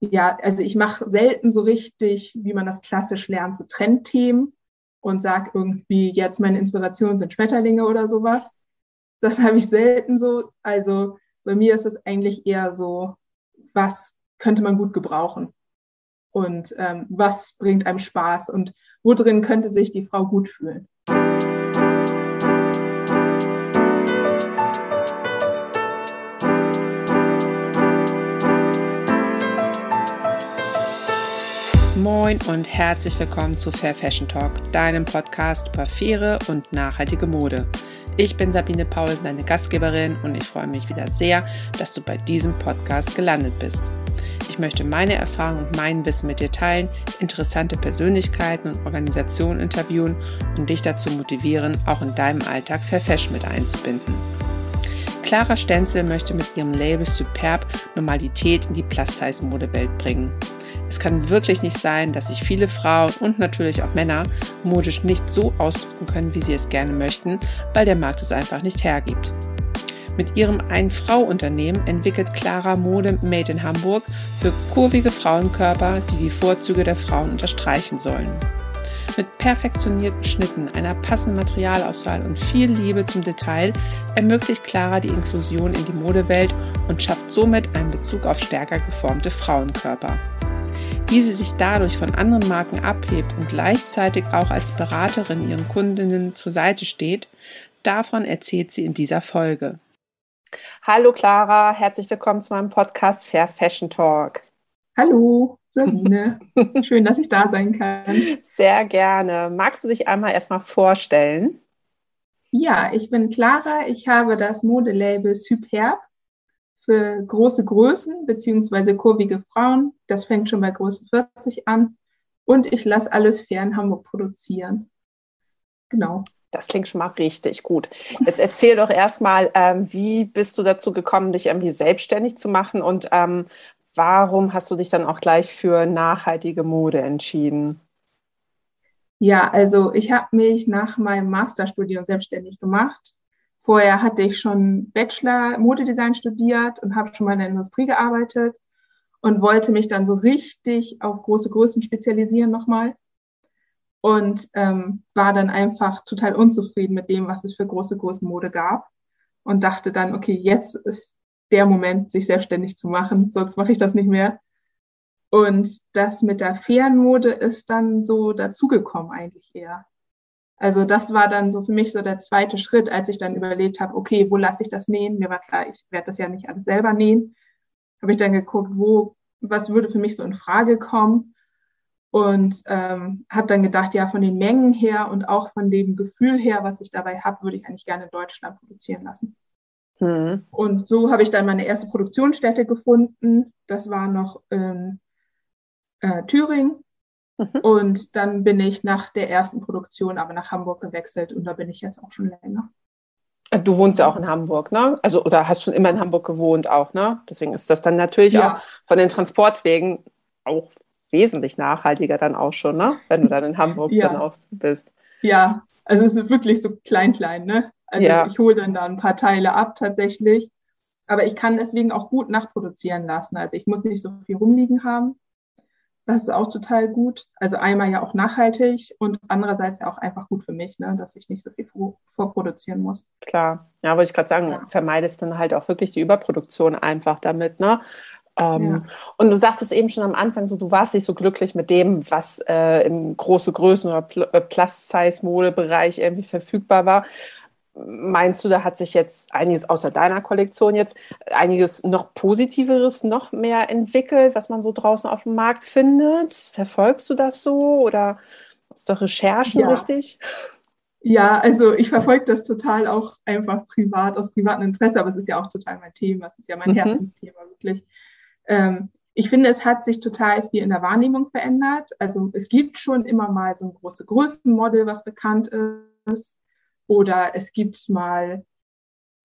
ja, also ich mache selten so richtig, wie man das klassisch lernt, so Trendthemen und sag irgendwie, jetzt meine Inspiration sind Schmetterlinge oder sowas. Das habe ich selten so. Also bei mir ist es eigentlich eher so, was könnte man gut gebrauchen und ähm, was bringt einem Spaß und wo drin könnte sich die Frau gut fühlen. Moin und herzlich willkommen zu Fair Fashion Talk, deinem Podcast über faire und nachhaltige Mode. Ich bin Sabine Paulsen, deine Gastgeberin und ich freue mich wieder sehr, dass du bei diesem Podcast gelandet bist. Ich möchte meine Erfahrungen und mein Wissen mit dir teilen, interessante Persönlichkeiten und Organisationen interviewen und dich dazu motivieren, auch in deinem Alltag Fair Fashion mit einzubinden. Clara Stenzel möchte mit ihrem Label Superb Normalität in die Plus-Size-Modewelt bringen. Es kann wirklich nicht sein, dass sich viele Frauen und natürlich auch Männer modisch nicht so ausdrücken können, wie sie es gerne möchten, weil der Markt es einfach nicht hergibt. Mit ihrem Ein-Frau-Unternehmen entwickelt Clara Mode Made in Hamburg für kurvige Frauenkörper, die die Vorzüge der Frauen unterstreichen sollen. Mit perfektionierten Schnitten, einer passenden Materialauswahl und viel Liebe zum Detail ermöglicht Clara die Inklusion in die Modewelt und schafft somit einen Bezug auf stärker geformte Frauenkörper. Wie sie sich dadurch von anderen Marken abhebt und gleichzeitig auch als Beraterin ihren Kundinnen zur Seite steht, davon erzählt sie in dieser Folge. Hallo Clara, herzlich willkommen zu meinem Podcast Fair Fashion Talk. Hallo Sabine, schön, dass ich da sein kann. Sehr gerne. Magst du dich einmal erstmal vorstellen? Ja, ich bin Clara. Ich habe das Modelabel Superb für große Größen beziehungsweise kurvige Frauen. Das fängt schon bei Größe 40 an. Und ich lasse alles fair in Hamburg produzieren. Genau. Das klingt schon mal richtig gut. Jetzt erzähl doch erstmal, ähm, wie bist du dazu gekommen, dich irgendwie selbstständig zu machen und ähm, warum hast du dich dann auch gleich für nachhaltige Mode entschieden? Ja, also ich habe mich nach meinem Masterstudium selbstständig gemacht Vorher hatte ich schon Bachelor Modedesign studiert und habe schon mal in der Industrie gearbeitet und wollte mich dann so richtig auf große Größen spezialisieren nochmal und ähm, war dann einfach total unzufrieden mit dem, was es für große Größenmode gab und dachte dann, okay, jetzt ist der Moment, sich selbstständig zu machen, sonst mache ich das nicht mehr. Und das mit der fairen Mode ist dann so dazugekommen eigentlich eher. Also das war dann so für mich so der zweite Schritt, als ich dann überlegt habe, okay, wo lasse ich das nähen? Mir war klar, ich werde das ja nicht alles selber nähen. Habe ich dann geguckt, wo, was würde für mich so in Frage kommen? Und ähm, habe dann gedacht, ja, von den Mengen her und auch von dem Gefühl her, was ich dabei habe, würde ich eigentlich gerne in Deutschland produzieren lassen. Mhm. Und so habe ich dann meine erste Produktionsstätte gefunden. Das war noch in äh, Thüringen Mhm. Und dann bin ich nach der ersten Produktion aber nach Hamburg gewechselt und da bin ich jetzt auch schon länger. Du wohnst ja auch in Hamburg, ne? Also oder hast schon immer in Hamburg gewohnt auch, ne? Deswegen ist das dann natürlich ja. auch von den Transportwegen auch wesentlich nachhaltiger dann auch schon, ne? Wenn du dann in Hamburg ja. dann auch bist. Ja, also es ist wirklich so klein, klein, ne? Also ja. ich hole dann da ein paar Teile ab tatsächlich. Aber ich kann deswegen auch gut nachproduzieren lassen. Also ich muss nicht so viel rumliegen haben. Das ist auch total gut. Also einmal ja auch nachhaltig und andererseits ja auch einfach gut für mich, ne, dass ich nicht so viel vorproduzieren muss. Klar, ja, wollte ich gerade sagen, ja. vermeidest dann halt auch wirklich die Überproduktion einfach damit, ne? Ähm, ja. Und du sagtest eben schon am Anfang so, du warst nicht so glücklich mit dem, was äh, im große Größen- oder äh, Plus-Size-Modebereich irgendwie verfügbar war. Meinst du, da hat sich jetzt einiges außer deiner Kollektion jetzt einiges noch Positiveres noch mehr entwickelt, was man so draußen auf dem Markt findet? Verfolgst du das so oder hast du Recherchen ja. richtig? Ja, also ich verfolge das total auch einfach privat, aus privatem Interesse, aber es ist ja auch total mein Thema, es ist ja mein mhm. Herzensthema wirklich. Ähm, ich finde, es hat sich total viel in der Wahrnehmung verändert. Also es gibt schon immer mal so ein große Größenmodel, was bekannt ist. Oder es gibt mal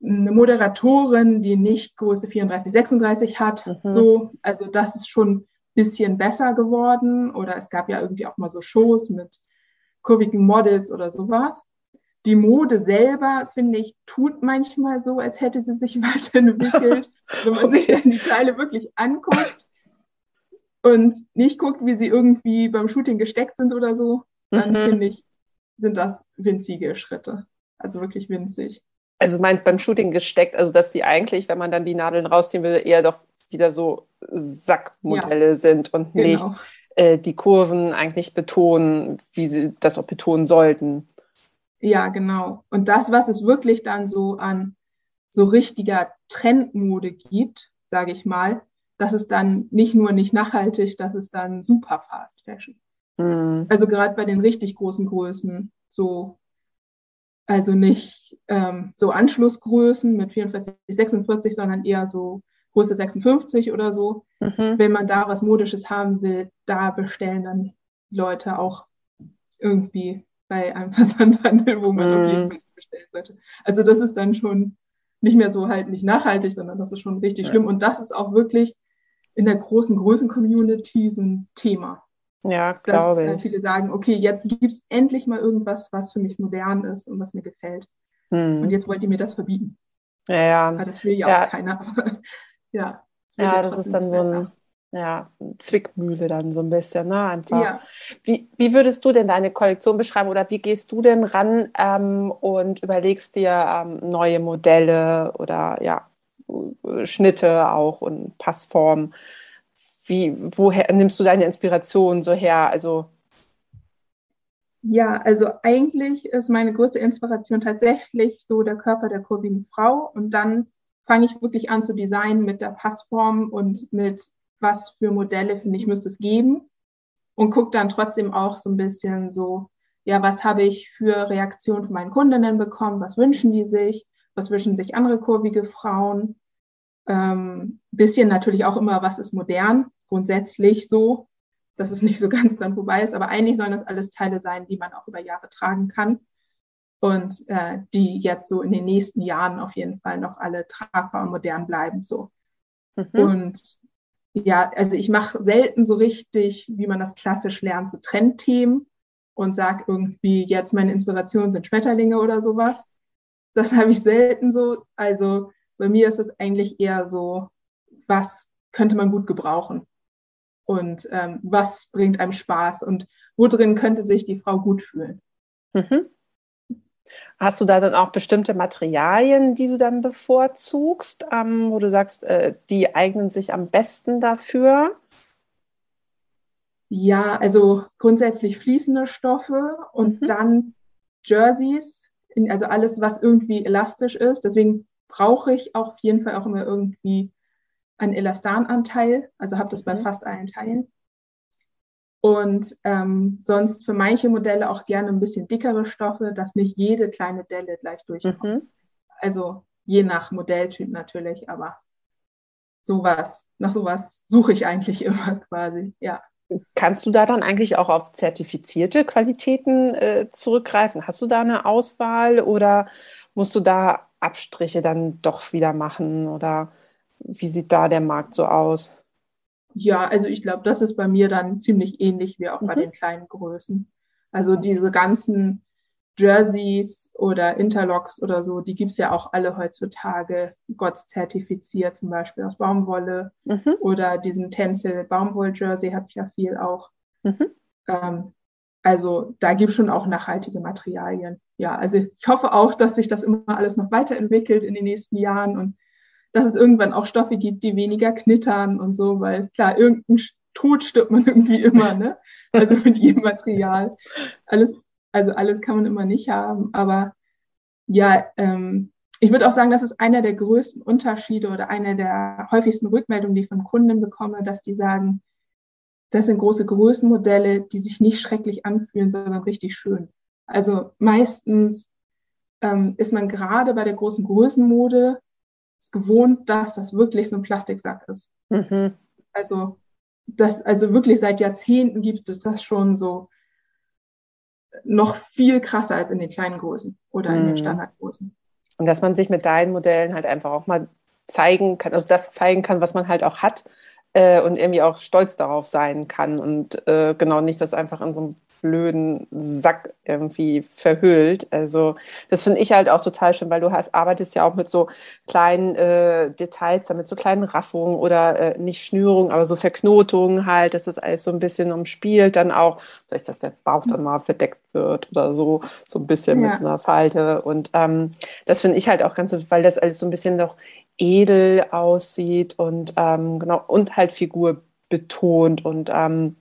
eine Moderatorin, die nicht Größe 34, 36 hat. Mhm. So, also das ist schon ein bisschen besser geworden. Oder es gab ja irgendwie auch mal so Shows mit kurvigen Models oder sowas. Die Mode selber, finde ich, tut manchmal so, als hätte sie sich weiterentwickelt. Wenn man okay. sich dann die Teile wirklich anguckt, und nicht guckt, wie sie irgendwie beim Shooting gesteckt sind oder so, dann mhm. finde ich, sind das winzige Schritte. Also wirklich winzig. Also meinst beim Shooting gesteckt, also dass sie eigentlich, wenn man dann die Nadeln rausziehen will, eher doch wieder so Sackmodelle ja, sind und genau. nicht äh, die Kurven eigentlich betonen, wie sie das auch betonen sollten. Ja, genau. Und das, was es wirklich dann so an so richtiger Trendmode gibt, sage ich mal, das ist dann nicht nur nicht nachhaltig, das ist dann super Fast Fashion. Mhm. Also gerade bei den richtig großen Größen, so also nicht ähm, so Anschlussgrößen mit 44, 46, sondern eher so Größe 56 oder so. Mhm. Wenn man da was Modisches haben will, da bestellen dann Leute auch irgendwie bei einem Versandhandel, wo man mhm. auf jeden Fall bestellen sollte. Also das ist dann schon nicht mehr so halt nicht nachhaltig, sondern das ist schon richtig ja. schlimm. Und das ist auch wirklich in der großen Größen-Community so ein Thema. Ja, glaube ich. viele sagen, okay, jetzt gibt es endlich mal irgendwas, was für mich modern ist und was mir gefällt. Hm. Und jetzt wollt ihr mir das verbieten. Ja, ja. Aber das will ja, ja. auch keiner. ja. Das ja, das ist dann so ein, ja, Zwickmühle dann so ein bisschen, ne? Einfach. Ja. Wie, wie würdest du denn deine Kollektion beschreiben oder wie gehst du denn ran ähm, und überlegst dir ähm, neue Modelle oder ja, Schnitte auch und Passformen? Wie, woher nimmst du deine Inspiration so her? Also ja, also eigentlich ist meine größte Inspiration tatsächlich so der Körper der kurvigen Frau. Und dann fange ich wirklich an zu designen mit der Passform und mit was für Modelle finde ich müsste es geben. Und gucke dann trotzdem auch so ein bisschen so, ja, was habe ich für Reaktionen von meinen Kundinnen bekommen, was wünschen die sich, was wünschen sich andere kurvige Frauen? Ähm, bisschen natürlich auch immer, was ist modern, grundsätzlich so, dass es nicht so ganz dran vorbei ist, aber eigentlich sollen das alles Teile sein, die man auch über Jahre tragen kann und äh, die jetzt so in den nächsten Jahren auf jeden Fall noch alle tragbar und modern bleiben. So. Mhm. Und ja, also ich mache selten so richtig, wie man das klassisch lernt, so Trendthemen und sag irgendwie, jetzt meine Inspiration sind Schmetterlinge oder sowas. Das habe ich selten so. Also bei mir ist es eigentlich eher so, was könnte man gut gebrauchen und ähm, was bringt einem Spaß und wo drin könnte sich die Frau gut fühlen. Mhm. Hast du da dann auch bestimmte Materialien, die du dann bevorzugst, ähm, wo du sagst, äh, die eignen sich am besten dafür? Ja, also grundsätzlich fließende Stoffe und mhm. dann Jerseys, also alles, was irgendwie elastisch ist. Deswegen brauche ich auf jeden Fall auch immer irgendwie einen Elastananteil, also habe das bei mhm. fast allen Teilen. Und ähm, sonst für manche Modelle auch gerne ein bisschen dickere Stoffe, dass nicht jede kleine Delle gleich durchkommt. Mhm. Also je nach Modelltyp natürlich, aber sowas, nach sowas suche ich eigentlich immer quasi, ja. Kannst du da dann eigentlich auch auf zertifizierte Qualitäten äh, zurückgreifen? Hast du da eine Auswahl oder musst du da Abstriche dann doch wieder machen oder wie sieht da der Markt so aus? Ja, also ich glaube, das ist bei mir dann ziemlich ähnlich wie auch mhm. bei den kleinen Größen. Also diese ganzen Jerseys oder Interlocks oder so, die gibt's ja auch alle heutzutage Gott zertifiziert, zum Beispiel aus Baumwolle mhm. oder diesen Tencel Baumwoll-Jersey habe ich ja viel auch. Mhm. Ähm, also da gibt es schon auch nachhaltige Materialien. Ja, also ich hoffe auch, dass sich das immer alles noch weiterentwickelt in den nächsten Jahren und dass es irgendwann auch Stoffe gibt, die weniger knittern und so, weil klar, irgendein Tod stirbt man irgendwie immer, ne? Also mit jedem Material. Alles, also alles kann man immer nicht haben. Aber ja, ähm, ich würde auch sagen, das ist einer der größten Unterschiede oder einer der häufigsten Rückmeldungen, die ich von Kunden bekomme, dass die sagen, das sind große Größenmodelle, die sich nicht schrecklich anfühlen, sondern richtig schön. Also meistens ähm, ist man gerade bei der großen Größenmode gewohnt, dass das wirklich so ein Plastiksack ist. Mhm. Also das, also wirklich seit Jahrzehnten gibt es das schon so noch viel krasser als in den kleinen Größen oder mhm. in den mhm. Standardgrößen. Und dass man sich mit deinen Modellen halt einfach auch mal zeigen kann, also das zeigen kann, was man halt auch hat äh, und irgendwie auch stolz darauf sein kann und äh, genau nicht das einfach in so einem blöden Sack irgendwie verhüllt. Also das finde ich halt auch total schön, weil du hast, arbeitest ja auch mit so kleinen äh, Details, mit so kleinen Raffungen oder äh, nicht Schnürungen, aber so Verknotungen halt, dass das alles so ein bisschen umspielt. Dann auch, vielleicht, dass der Bauch dann mal verdeckt wird oder so, so ein bisschen ja. mit so einer Falte. Und ähm, das finde ich halt auch ganz, weil das alles so ein bisschen noch edel aussieht und ähm, genau und halt Figur betont und ähm,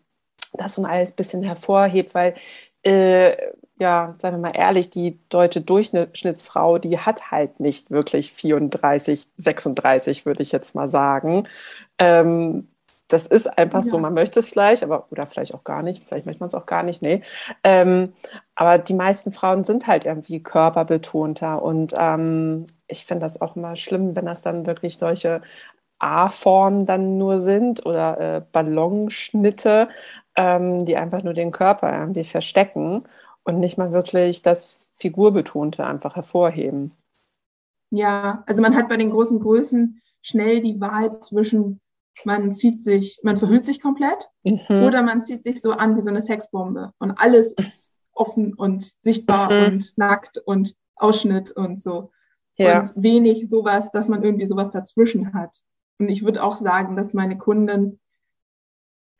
das so alles ein bisschen hervorhebt, weil äh, ja, sagen wir mal ehrlich, die deutsche Durchschnittsfrau, die hat halt nicht wirklich 34, 36, würde ich jetzt mal sagen. Ähm, das ist einfach ja. so, man möchte es vielleicht, aber oder vielleicht auch gar nicht, vielleicht möchte man es auch gar nicht, nee. Ähm, aber die meisten Frauen sind halt irgendwie körperbetonter und ähm, ich finde das auch immer schlimm, wenn das dann wirklich solche A-Formen dann nur sind oder äh, Ballonschnitte, ähm, die einfach nur den Körper irgendwie verstecken und nicht mal wirklich das Figurbetonte einfach hervorheben. Ja, also man hat bei den großen Größen schnell die Wahl zwischen man zieht sich, man verhüllt sich komplett mhm. oder man zieht sich so an wie so eine Sexbombe und alles ist offen und sichtbar mhm. und nackt und Ausschnitt und so. Ja. Und wenig sowas, dass man irgendwie sowas dazwischen hat. Und ich würde auch sagen, dass meine Kundin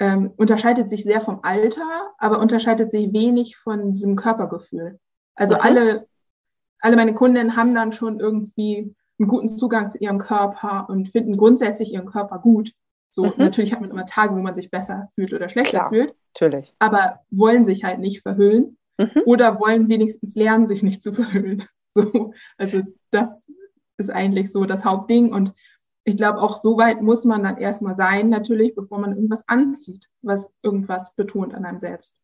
ähm, unterscheidet sich sehr vom Alter, aber unterscheidet sich wenig von diesem Körpergefühl. Also okay. alle, alle meine Kundinnen haben dann schon irgendwie einen guten Zugang zu ihrem Körper und finden grundsätzlich ihren Körper gut. So, mhm. natürlich hat man immer Tage, wo man sich besser fühlt oder schlechter Klar, fühlt. Natürlich. Aber wollen sich halt nicht verhüllen mhm. oder wollen wenigstens lernen, sich nicht zu verhüllen. So, also das ist eigentlich so das Hauptding. Und ich glaube, auch so weit muss man dann erstmal sein, natürlich, bevor man irgendwas anzieht, was irgendwas betont an einem selbst.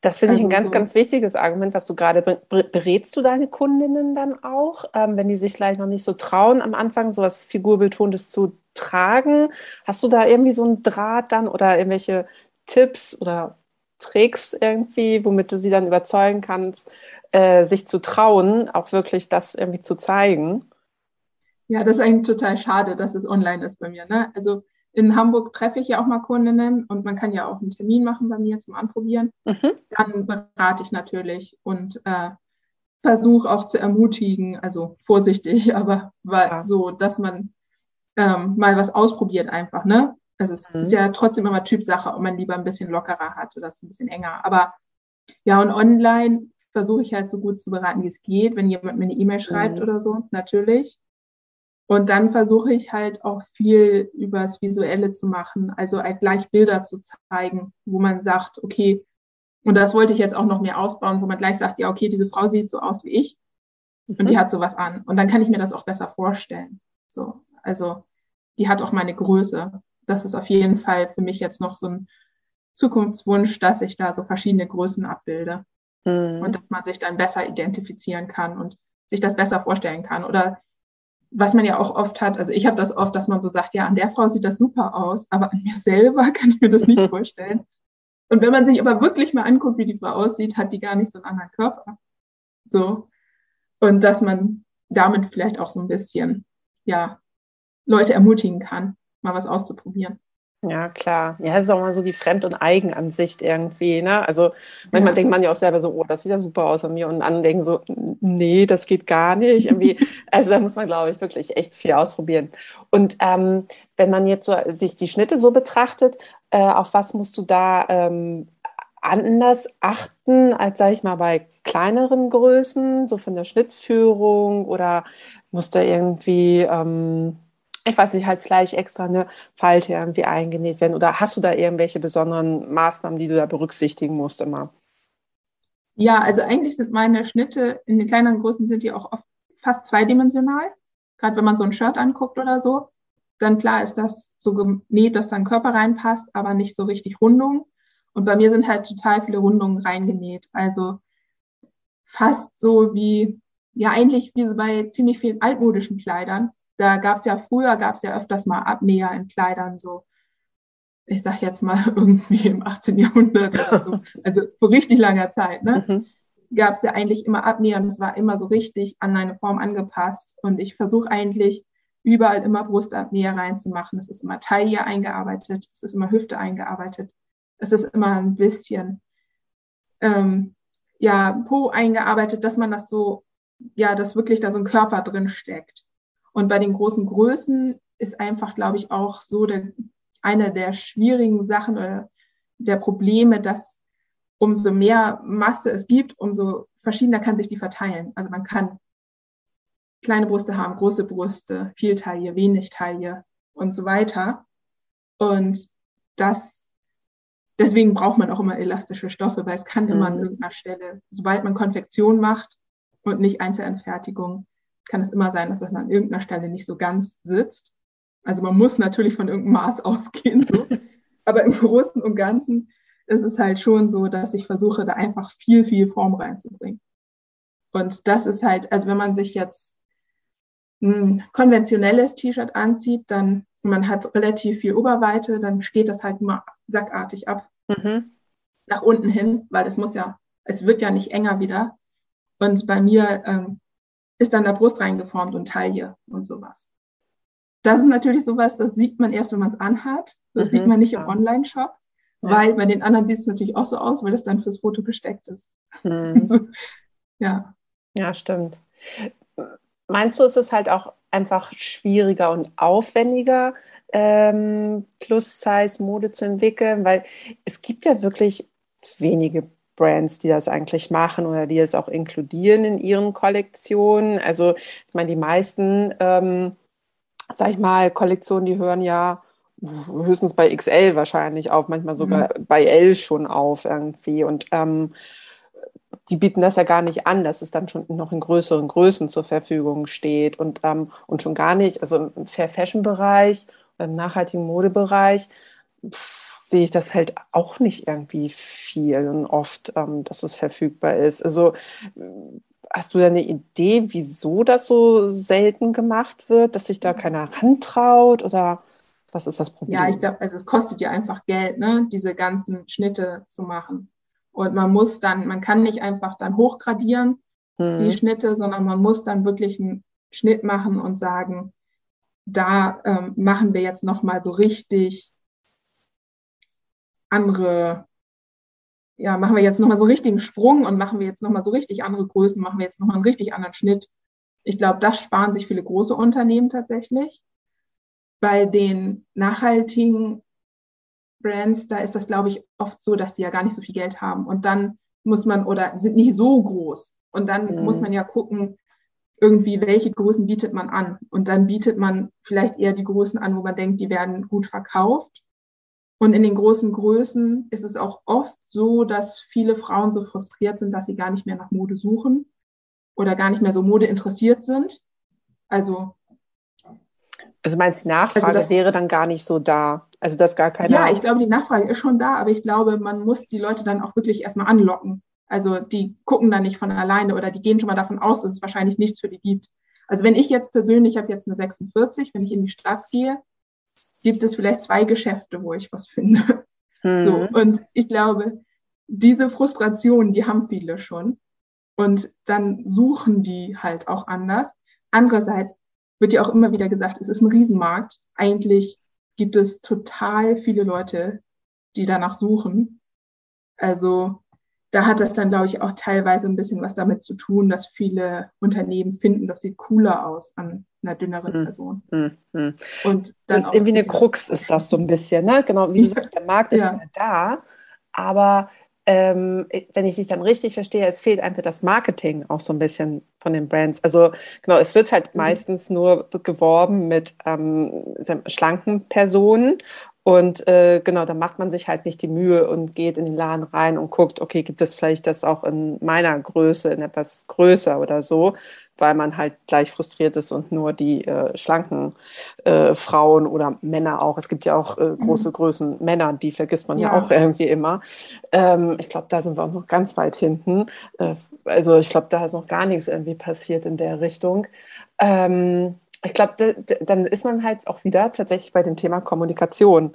Das finde also ich ein ganz, so. ganz wichtiges Argument, was du gerade berätst du deine Kundinnen dann auch, ähm, wenn die sich vielleicht noch nicht so trauen, am Anfang sowas Figurbetontes zu tragen. Hast du da irgendwie so einen Draht dann oder irgendwelche Tipps oder Tricks irgendwie, womit du sie dann überzeugen kannst, äh, sich zu trauen, auch wirklich das irgendwie zu zeigen? Ja, das ist eigentlich total schade, dass es online ist bei mir. Ne? Also in Hamburg treffe ich ja auch mal Kundinnen und man kann ja auch einen Termin machen bei mir zum Anprobieren. Mhm. Dann berate ich natürlich und äh, versuche auch zu ermutigen, also vorsichtig, aber ja. so, dass man ähm, mal was ausprobiert einfach, ne? Also es mhm. ist ja trotzdem immer Typsache, ob man lieber ein bisschen lockerer hat oder es ein bisschen enger. Aber ja, und online versuche ich halt so gut zu beraten, wie es geht, wenn jemand mir eine E-Mail schreibt mhm. oder so, natürlich. Und dann versuche ich halt auch viel übers Visuelle zu machen, also halt gleich Bilder zu zeigen, wo man sagt, okay, und das wollte ich jetzt auch noch mehr ausbauen, wo man gleich sagt, ja, okay, diese Frau sieht so aus wie ich mhm. und die mhm. hat sowas an. Und dann kann ich mir das auch besser vorstellen. So, also die hat auch meine Größe. Das ist auf jeden Fall für mich jetzt noch so ein Zukunftswunsch, dass ich da so verschiedene Größen abbilde mhm. und dass man sich dann besser identifizieren kann und sich das besser vorstellen kann. Oder was man ja auch oft hat, also ich habe das oft, dass man so sagt, ja, an der Frau sieht das super aus, aber an mir selber kann ich mir das nicht vorstellen. Und wenn man sich aber wirklich mal anguckt, wie die Frau aussieht, hat die gar nicht so einen anderen Körper. So. Und dass man damit vielleicht auch so ein bisschen, ja, Leute ermutigen kann, mal was auszuprobieren. Ja, klar. Ja, das ist auch mal so die Fremd- und Eigenansicht irgendwie. Ne? Also manchmal ja. denkt man ja auch selber so, oh, das sieht ja super aus an mir. Und dann denken so, nee, das geht gar nicht. Irgendwie, also da muss man, glaube ich, wirklich echt viel ausprobieren. Und ähm, wenn man jetzt so sich die Schnitte so betrachtet, äh, auf was musst du da ähm, anders achten, als, sage ich mal, bei kleineren Größen, so von der Schnittführung oder muss da irgendwie... Ähm, ich weiß nicht, halt vielleicht extra eine Falte irgendwie eingenäht werden? Oder hast du da irgendwelche besonderen Maßnahmen, die du da berücksichtigen musst immer? Ja, also eigentlich sind meine Schnitte in den kleineren Größen sind die auch oft fast zweidimensional. Gerade wenn man so ein Shirt anguckt oder so, dann klar ist das so genäht, dass dann Körper reinpasst, aber nicht so richtig Rundungen. Und bei mir sind halt total viele Rundungen reingenäht. Also fast so wie, ja eigentlich wie bei ziemlich vielen altmodischen Kleidern. Da gab es ja früher, gab es ja öfters mal Abnäher in Kleidern, so ich sag jetzt mal irgendwie im 18. Jahrhundert oder so, also vor richtig langer Zeit, ne? Mhm. gab es ja eigentlich immer Abnäher und es war immer so richtig an eine Form angepasst. Und ich versuche eigentlich überall immer Brustabnäher reinzumachen. Es ist immer Taille eingearbeitet, es ist immer Hüfte eingearbeitet, es ist immer ein bisschen ähm, ja, Po eingearbeitet, dass man das so, ja, dass wirklich da so ein Körper drin steckt. Und bei den großen Größen ist einfach, glaube ich, auch so der, eine der schwierigen Sachen oder der Probleme, dass umso mehr Masse es gibt, umso verschiedener kann sich die verteilen. Also man kann kleine Brüste haben, große Brüste, viel Taille, wenig Taille und so weiter. Und das, deswegen braucht man auch immer elastische Stoffe, weil es kann mhm. immer an irgendeiner Stelle, sobald man Konfektion macht und nicht Einzelanfertigung, kann es immer sein, dass es an irgendeiner Stelle nicht so ganz sitzt. Also man muss natürlich von irgendeinem Maß ausgehen, so. aber im Großen und Ganzen ist es halt schon so, dass ich versuche, da einfach viel, viel Form reinzubringen. Und das ist halt, also wenn man sich jetzt ein konventionelles T-Shirt anzieht, dann man hat relativ viel Oberweite, dann steht das halt immer sackartig ab mhm. nach unten hin, weil es muss ja, es wird ja nicht enger wieder. Und bei mir ähm, ist dann der Brust reingeformt und Taille und sowas. Das ist natürlich sowas, das sieht man erst, wenn man es anhat. Das mhm, sieht man nicht im Online-Shop, ja. weil bei den anderen sieht es natürlich auch so aus, weil es dann fürs Foto gesteckt ist. Mhm. ja. Ja, stimmt. Meinst du, ist es halt auch einfach schwieriger und aufwendiger, ähm, Plus-Size-Mode zu entwickeln? Weil es gibt ja wirklich wenige Brands, die das eigentlich machen oder die es auch inkludieren in ihren Kollektionen. Also ich meine, die meisten, ähm, sag ich mal, Kollektionen, die hören ja höchstens bei XL wahrscheinlich auf, manchmal sogar mhm. bei L schon auf irgendwie. Und ähm, die bieten das ja gar nicht an, dass es dann schon noch in größeren Größen zur Verfügung steht und, ähm, und schon gar nicht, also im Fair Fashion Bereich oder im nachhaltigen Modebereich sehe ich das halt auch nicht irgendwie viel und oft, ähm, dass es verfügbar ist. Also hast du da eine Idee, wieso das so selten gemacht wird, dass sich da keiner rantraut oder was ist das Problem? Ja, ich glaube, also es kostet ja einfach Geld, ne, diese ganzen Schnitte zu machen. Und man muss dann, man kann nicht einfach dann hochgradieren, mhm. die Schnitte, sondern man muss dann wirklich einen Schnitt machen und sagen, da ähm, machen wir jetzt nochmal so richtig andere, ja, machen wir jetzt nochmal so richtigen Sprung und machen wir jetzt nochmal so richtig andere Größen, machen wir jetzt nochmal einen richtig anderen Schnitt. Ich glaube, das sparen sich viele große Unternehmen tatsächlich. Bei den nachhaltigen Brands, da ist das, glaube ich, oft so, dass die ja gar nicht so viel Geld haben. Und dann muss man oder sind nicht so groß. Und dann mhm. muss man ja gucken, irgendwie, welche Größen bietet man an. Und dann bietet man vielleicht eher die Größen an, wo man denkt, die werden gut verkauft. Und in den großen Größen ist es auch oft so, dass viele Frauen so frustriert sind, dass sie gar nicht mehr nach Mode suchen oder gar nicht mehr so Mode interessiert sind. Also also meinst du, die Nachfrage also das, wäre dann gar nicht so da? Also das gar keine. Ja, ich glaube, die Nachfrage ist schon da, aber ich glaube, man muss die Leute dann auch wirklich erstmal anlocken. Also die gucken dann nicht von alleine oder die gehen schon mal davon aus, dass es wahrscheinlich nichts für die gibt. Also wenn ich jetzt persönlich, ich habe jetzt eine 46, wenn ich in die Stadt gehe, gibt es vielleicht zwei Geschäfte, wo ich was finde. Mhm. So, und ich glaube, diese Frustration, die haben viele schon. Und dann suchen die halt auch anders. Andererseits wird ja auch immer wieder gesagt, es ist ein Riesenmarkt. Eigentlich gibt es total viele Leute, die danach suchen. Also da hat das dann, glaube ich, auch teilweise ein bisschen was damit zu tun, dass viele Unternehmen finden, das sieht cooler aus an einer dünneren hm, Person. Hm, hm. Und dann das ist irgendwie eine Krux, ist das so ein bisschen, ne? Genau, wie du sagst, der Markt ist ja, ja da, aber ähm, wenn ich dich dann richtig verstehe, es fehlt einfach das Marketing auch so ein bisschen von den Brands. Also genau, es wird halt mhm. meistens nur geworben mit ähm, schlanken Personen und äh, genau, da macht man sich halt nicht die Mühe und geht in den Laden rein und guckt, okay, gibt es vielleicht das auch in meiner Größe, in etwas größer oder so, weil man halt gleich frustriert ist und nur die äh, schlanken äh, Frauen oder Männer auch, es gibt ja auch äh, große mhm. Größen Männer, die vergisst man ja, ja auch irgendwie immer. Ähm, ich glaube, da sind wir auch noch ganz weit hinten. Äh, also ich glaube, da ist noch gar nichts irgendwie passiert in der Richtung. Ähm, ich glaube, dann ist man halt auch wieder tatsächlich bei dem Thema Kommunikation,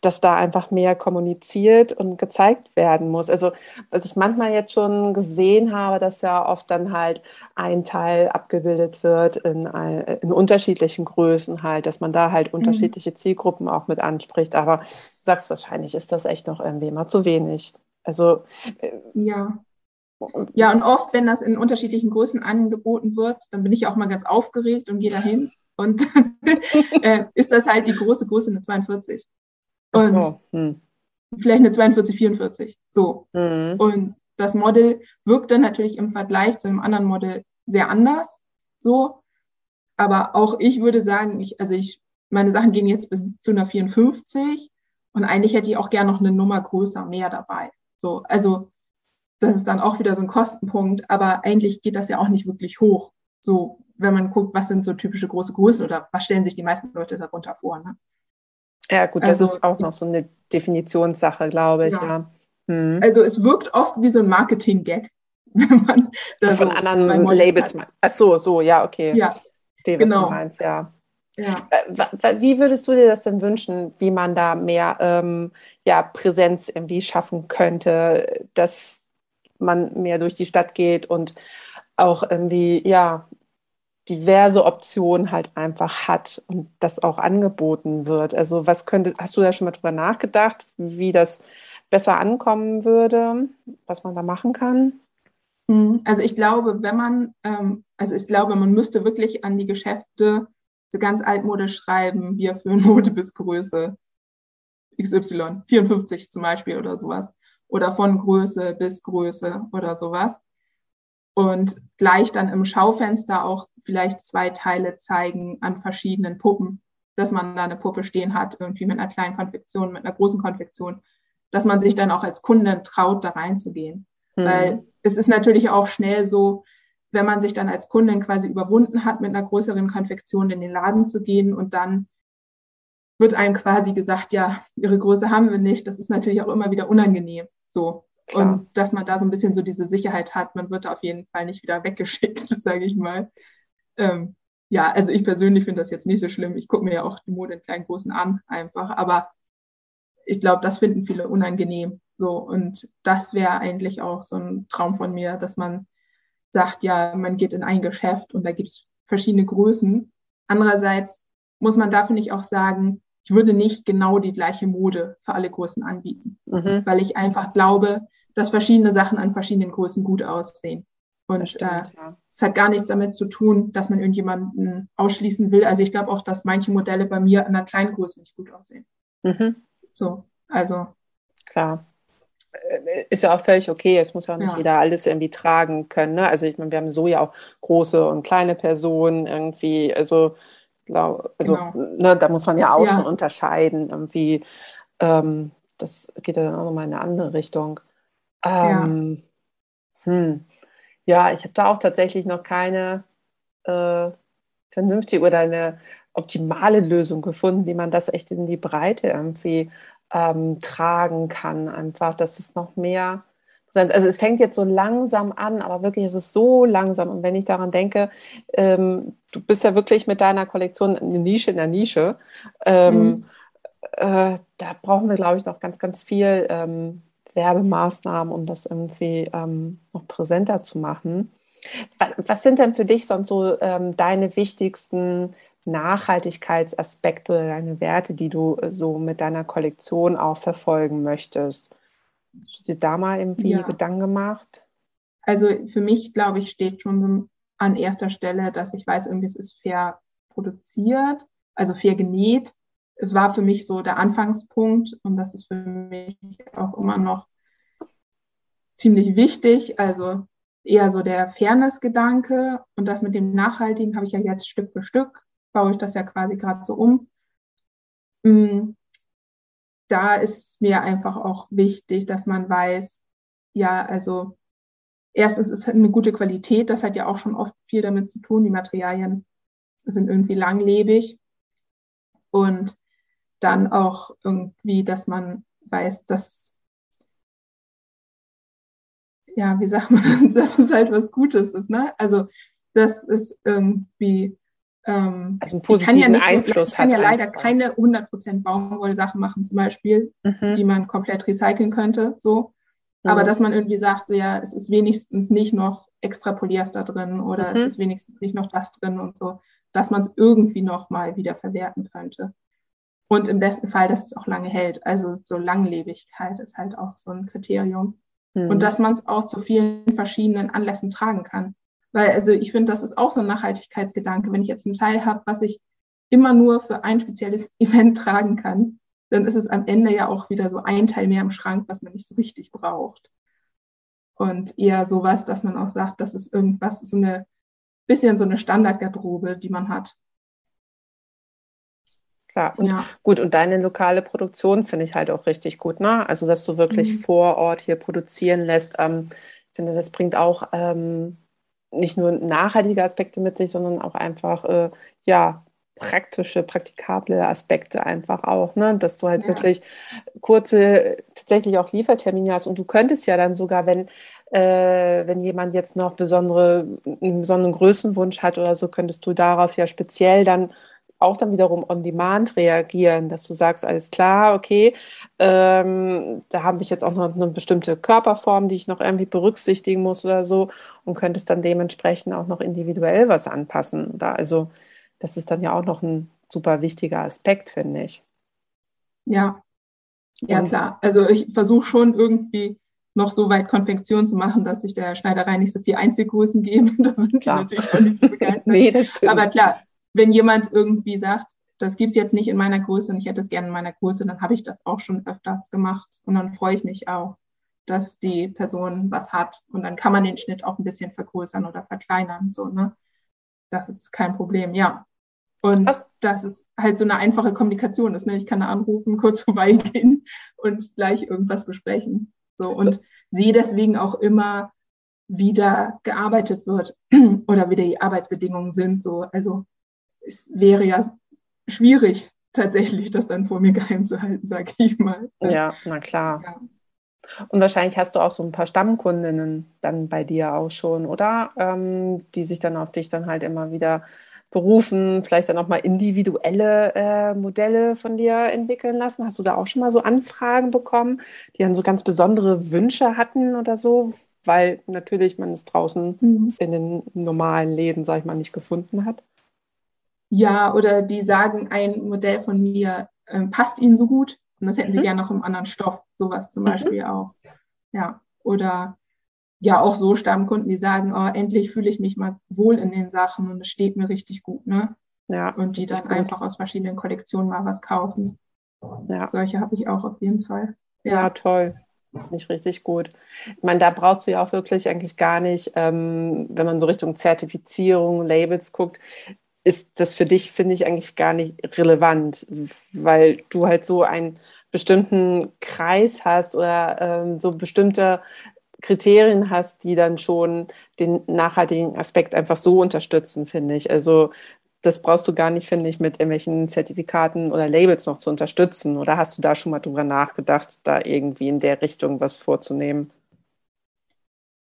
dass da einfach mehr kommuniziert und gezeigt werden muss. Also was ich manchmal jetzt schon gesehen habe, dass ja oft dann halt ein Teil abgebildet wird in, in unterschiedlichen Größen halt, dass man da halt mhm. unterschiedliche Zielgruppen auch mit anspricht. Aber du sagst wahrscheinlich, ist das echt noch irgendwie immer zu wenig. Also äh, ja. Ja, und oft, wenn das in unterschiedlichen Größen angeboten wird, dann bin ich auch mal ganz aufgeregt und gehe dahin. Und äh, ist das halt die große Größe eine 42. Und so. hm. vielleicht eine 42, 44. So. Mhm. Und das Model wirkt dann natürlich im Vergleich zu einem anderen Model sehr anders. So. Aber auch ich würde sagen, ich, also ich, meine Sachen gehen jetzt bis zu einer 54 und eigentlich hätte ich auch gerne noch eine Nummer größer mehr dabei. So, also das ist dann auch wieder so ein Kostenpunkt, aber eigentlich geht das ja auch nicht wirklich hoch. So, wenn man guckt, was sind so typische große Größen oder was stellen sich die meisten Leute darunter vor. Ne? Ja, gut, das also, ist auch noch so eine Definitionssache, glaube ich, ja. ja. Hm. Also es wirkt oft wie so ein Marketing-Gag, wenn man da von so anderen Labels macht. Ach so, so, ja, okay. Ja, Verstehe, genau. du meinst, ja. Ja. Äh, wie würdest du dir das denn wünschen, wie man da mehr ähm, ja, Präsenz irgendwie schaffen könnte, dass man mehr durch die Stadt geht und auch irgendwie, ja, diverse Optionen halt einfach hat und das auch angeboten wird. Also was könnte, hast du da schon mal drüber nachgedacht, wie das besser ankommen würde, was man da machen kann? Hm, also ich glaube, wenn man, ähm, also ich glaube, man müsste wirklich an die Geschäfte so ganz altmodisch schreiben, wir führen Mode bis Größe XY, 54 zum Beispiel oder sowas. Oder von Größe bis Größe oder sowas. Und gleich dann im Schaufenster auch vielleicht zwei Teile zeigen an verschiedenen Puppen, dass man da eine Puppe stehen hat, irgendwie mit einer kleinen Konfektion, mit einer großen Konfektion, dass man sich dann auch als Kundin traut, da reinzugehen. Mhm. Weil es ist natürlich auch schnell so, wenn man sich dann als Kundin quasi überwunden hat, mit einer größeren Konfektion in den Laden zu gehen und dann wird einem quasi gesagt, ja, ihre Größe haben wir nicht. Das ist natürlich auch immer wieder unangenehm. So. Klar. Und dass man da so ein bisschen so diese Sicherheit hat, man wird da auf jeden Fall nicht wieder weggeschickt, sage ich mal. Ähm, ja, also ich persönlich finde das jetzt nicht so schlimm. Ich gucke mir ja auch die Mode in kleinen Großen an, einfach. Aber ich glaube, das finden viele unangenehm. So, und das wäre eigentlich auch so ein Traum von mir, dass man sagt, ja, man geht in ein Geschäft und da gibt es verschiedene Größen. Andererseits muss man da, finde ich, auch sagen, ich würde nicht genau die gleiche Mode für alle Größen anbieten, mhm. weil ich einfach glaube, dass verschiedene Sachen an verschiedenen Größen gut aussehen. Und stimmt, äh, ja. es hat gar nichts damit zu tun, dass man irgendjemanden ausschließen will. Also ich glaube auch, dass manche Modelle bei mir in einer kleinen Größe nicht gut aussehen. Mhm. So, also. Klar. Äh, ist ja auch völlig okay. Es muss ja auch nicht ja. jeder alles irgendwie tragen können. Ne? Also ich meine, wir haben so ja auch große und kleine Personen irgendwie. Also, glaub, also genau. ne, da muss man ja auch ja. schon unterscheiden. Irgendwie, ähm, das geht ja dann auch nochmal in eine andere Richtung. Ähm, ja. Hm. ja, ich habe da auch tatsächlich noch keine äh, vernünftige oder eine optimale Lösung gefunden, wie man das echt in die Breite irgendwie ähm, tragen kann. Einfach, dass es noch mehr also es fängt jetzt so langsam an, aber wirklich ist es so langsam. Und wenn ich daran denke, ähm, du bist ja wirklich mit deiner Kollektion eine Nische in der Nische. Ähm, mhm. äh, da brauchen wir, glaube ich, noch ganz, ganz viel ähm, Werbemaßnahmen, um das irgendwie ähm, noch präsenter zu machen. Was, was, sind denn für dich sonst so ähm, deine wichtigsten Nachhaltigkeitsaspekte oder deine Werte, die du äh, so mit deiner Kollektion auch verfolgen möchtest? Hast du dir da mal irgendwie ja. Gedanken gemacht? Also für mich, glaube ich, steht schon an erster Stelle, dass ich weiß, irgendwie es ist fair produziert, also fair genäht. Es war für mich so der Anfangspunkt und das ist für mich auch immer noch ziemlich wichtig. Also eher so der Fairness-Gedanke und das mit dem Nachhaltigen habe ich ja jetzt Stück für Stück baue ich das ja quasi gerade so um. Da ist mir einfach auch wichtig, dass man weiß, ja, also erstens ist eine gute Qualität, das hat ja auch schon oft viel damit zu tun, die Materialien sind irgendwie langlebig und dann auch irgendwie, dass man weiß, dass ja, wie sagt man, dass es halt was Gutes ist, ne? Also das ist irgendwie ähm, also einen positiven ich kann ja nicht, Einfluss Ich kann ja leider einfach. keine 100% Baumwollsachen machen zum Beispiel, mhm. die man komplett recyceln könnte, so. Mhm. Aber dass man irgendwie sagt, so ja, es ist wenigstens nicht noch extra Polyester drin oder mhm. es ist wenigstens nicht noch das drin und so, dass man es irgendwie noch mal wieder verwerten könnte. Und im besten Fall, dass es auch lange hält. Also so Langlebigkeit ist halt auch so ein Kriterium. Mhm. Und dass man es auch zu vielen verschiedenen Anlässen tragen kann. Weil, also ich finde, das ist auch so ein Nachhaltigkeitsgedanke. Wenn ich jetzt einen Teil habe, was ich immer nur für ein spezielles Event tragen kann, dann ist es am Ende ja auch wieder so ein Teil mehr im Schrank, was man nicht so richtig braucht. Und eher sowas, dass man auch sagt, das ist irgendwas, so eine bisschen so eine Standardgarderobe, die man hat. Klar, und ja. gut, und deine lokale Produktion finde ich halt auch richtig gut, ne? Also, dass du wirklich mhm. vor Ort hier produzieren lässt. Ähm, ich finde, das bringt auch ähm, nicht nur nachhaltige Aspekte mit sich, sondern auch einfach, äh, ja, praktische, praktikable Aspekte einfach auch, ne? dass du halt ja. wirklich kurze, tatsächlich auch Liefertermine hast und du könntest ja dann sogar, wenn, äh, wenn jemand jetzt noch besondere, einen besonderen Größenwunsch hat oder so, könntest du darauf ja speziell dann auch dann wiederum on demand reagieren, dass du sagst, alles klar, okay, ähm, da habe ich jetzt auch noch eine bestimmte Körperform, die ich noch irgendwie berücksichtigen muss oder so und könntest dann dementsprechend auch noch individuell was anpassen. Oder also das ist dann ja auch noch ein super wichtiger Aspekt, finde ich. Ja, ja klar. Also ich versuche schon irgendwie noch so weit Konfektion zu machen, dass ich der Schneiderei nicht so viel Einzelgrößen gebe. da sind die natürlich auch nicht so begeistert. nee, das stimmt. Aber klar, wenn jemand irgendwie sagt, das gibt's jetzt nicht in meiner Größe und ich hätte es gerne in meiner Größe, dann habe ich das auch schon öfters gemacht. Und dann freue ich mich auch, dass die Person was hat. Und dann kann man den Schnitt auch ein bisschen vergrößern oder verkleinern. So, ne? Das ist kein Problem, ja. Und Ach. dass es halt so eine einfache Kommunikation ist. Ne? Ich kann da anrufen, kurz vorbeigehen und gleich irgendwas besprechen. So, und sie deswegen auch immer wieder gearbeitet wird oder wieder die Arbeitsbedingungen sind. So, also es wäre ja schwierig, tatsächlich das dann vor mir geheim zu halten, sage ich mal. Ja, na klar. Ja. Und wahrscheinlich hast du auch so ein paar Stammkundinnen dann bei dir auch schon, oder? Ähm, die sich dann auf dich dann halt immer wieder berufen, vielleicht dann auch mal individuelle äh, Modelle von dir entwickeln lassen. Hast du da auch schon mal so Anfragen bekommen, die dann so ganz besondere Wünsche hatten oder so? Weil natürlich man es draußen mhm. in den normalen Läden, sag ich mal, nicht gefunden hat. Ja, oder die sagen, ein Modell von mir äh, passt ihnen so gut und das hätten mhm. sie gerne noch im anderen Stoff, sowas zum mhm. Beispiel auch. Ja, oder ja auch so Stammkunden, die sagen, oh, endlich fühle ich mich mal wohl in den Sachen und es steht mir richtig gut, ne? Ja. Und die dann einfach aus verschiedenen Kollektionen mal was kaufen. Ja. Solche habe ich auch auf jeden Fall. Ja, ja toll. Nicht richtig gut. Ich meine, da brauchst du ja auch wirklich eigentlich gar nicht, ähm, wenn man so Richtung Zertifizierung, Labels guckt, ist das für dich, finde ich, eigentlich gar nicht relevant, weil du halt so einen bestimmten Kreis hast oder ähm, so bestimmte Kriterien hast, die dann schon den nachhaltigen Aspekt einfach so unterstützen, finde ich. Also das brauchst du gar nicht, finde ich, mit irgendwelchen Zertifikaten oder Labels noch zu unterstützen. Oder hast du da schon mal drüber nachgedacht, da irgendwie in der Richtung was vorzunehmen?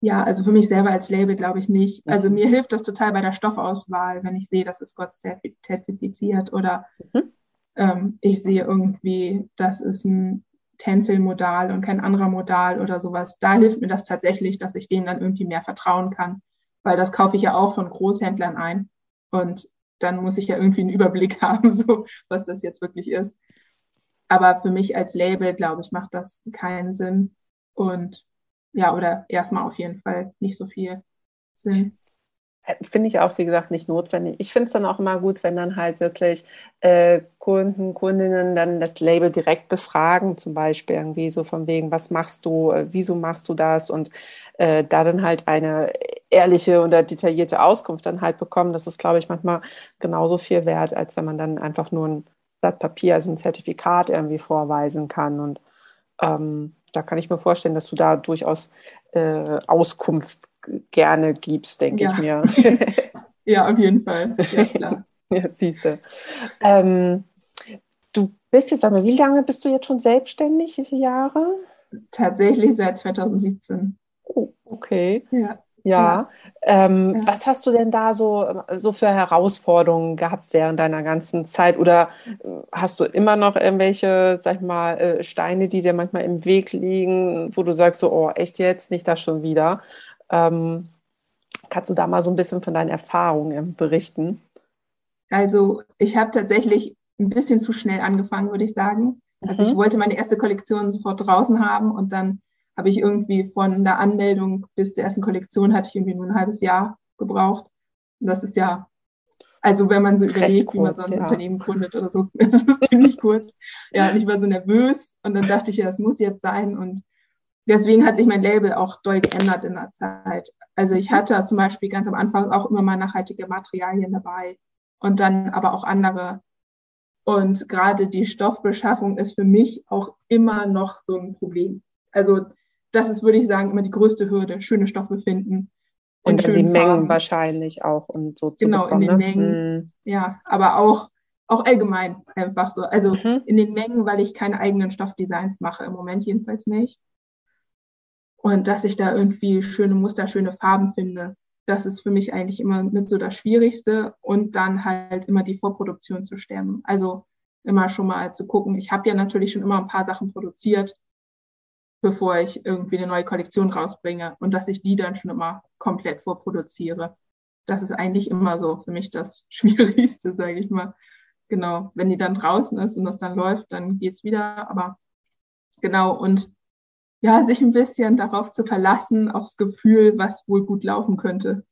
Ja, also für mich selber als Label glaube ich nicht. Also mir hilft das total bei der Stoffauswahl, wenn ich sehe, dass es Gott zertifiziert oder mhm. ähm, ich sehe irgendwie, das ist ein Tencel-Modal und kein anderer Modal oder sowas. Da hilft mir das tatsächlich, dass ich dem dann irgendwie mehr vertrauen kann, weil das kaufe ich ja auch von Großhändlern ein und dann muss ich ja irgendwie einen Überblick haben, so was das jetzt wirklich ist. Aber für mich als Label, glaube ich, macht das keinen Sinn. Und ja, oder erstmal auf jeden Fall nicht so viel Sinn. Äh, finde ich auch, wie gesagt, nicht notwendig. Ich finde es dann auch immer gut, wenn dann halt wirklich äh, Kunden, Kundinnen dann das Label direkt befragen, zum Beispiel irgendwie so von wegen, was machst du, äh, wieso machst du das und äh, da dann halt eine ehrliche oder detaillierte Auskunft dann halt bekommen. Das ist, glaube ich, manchmal genauso viel wert, als wenn man dann einfach nur ein Blatt Papier, also ein Zertifikat irgendwie vorweisen kann und ähm, da kann ich mir vorstellen, dass du da durchaus äh, Auskunft gerne gibst, denke ja. ich mir. ja, auf jeden Fall. Ja, klar. ja, siehst du. Ähm, du bist jetzt, mal, wie lange bist du jetzt schon selbstständig? Wie viele Jahre? Tatsächlich seit 2017. Oh, okay. Ja. Ja. Ähm, ja. Was hast du denn da so, so für Herausforderungen gehabt während deiner ganzen Zeit? Oder äh, hast du immer noch irgendwelche, sag ich mal, äh, Steine, die dir manchmal im Weg liegen, wo du sagst, so, oh, echt jetzt, nicht das schon wieder? Ähm, kannst du da mal so ein bisschen von deinen Erfahrungen berichten? Also ich habe tatsächlich ein bisschen zu schnell angefangen, würde ich sagen. Also mhm. ich wollte meine erste Kollektion sofort draußen haben und dann habe ich irgendwie von der Anmeldung bis zur ersten Kollektion hatte ich irgendwie nur ein halbes Jahr gebraucht. Und das ist ja, also wenn man so überlegt, kurz, wie man so ein ja. Unternehmen gründet oder so, das ist ziemlich kurz. Ja, und ich war so nervös und dann dachte ich, ja, das muss jetzt sein und deswegen hat sich mein Label auch doll geändert in der Zeit. Also ich hatte zum Beispiel ganz am Anfang auch immer mal nachhaltige Materialien dabei und dann aber auch andere. Und gerade die Stoffbeschaffung ist für mich auch immer noch so ein Problem. Also das ist, würde ich sagen, immer die größte Hürde, schöne Stoffe finden. Und in den Mengen wahrscheinlich auch und so zu Genau, bekommen, in den ne? Mengen. Hm. Ja, aber auch, auch allgemein einfach so. Also mhm. in den Mengen, weil ich keine eigenen Stoffdesigns mache, im Moment jedenfalls nicht. Und dass ich da irgendwie schöne Muster, schöne Farben finde, das ist für mich eigentlich immer mit so das Schwierigste. Und dann halt immer die Vorproduktion zu stemmen. Also immer schon mal zu gucken. Ich habe ja natürlich schon immer ein paar Sachen produziert, bevor ich irgendwie eine neue Kollektion rausbringe und dass ich die dann schon immer komplett vorproduziere. Das ist eigentlich immer so für mich das Schwierigste, sage ich mal. Genau, wenn die dann draußen ist und das dann läuft, dann geht's wieder. Aber genau, und ja, sich ein bisschen darauf zu verlassen, aufs Gefühl, was wohl gut laufen könnte.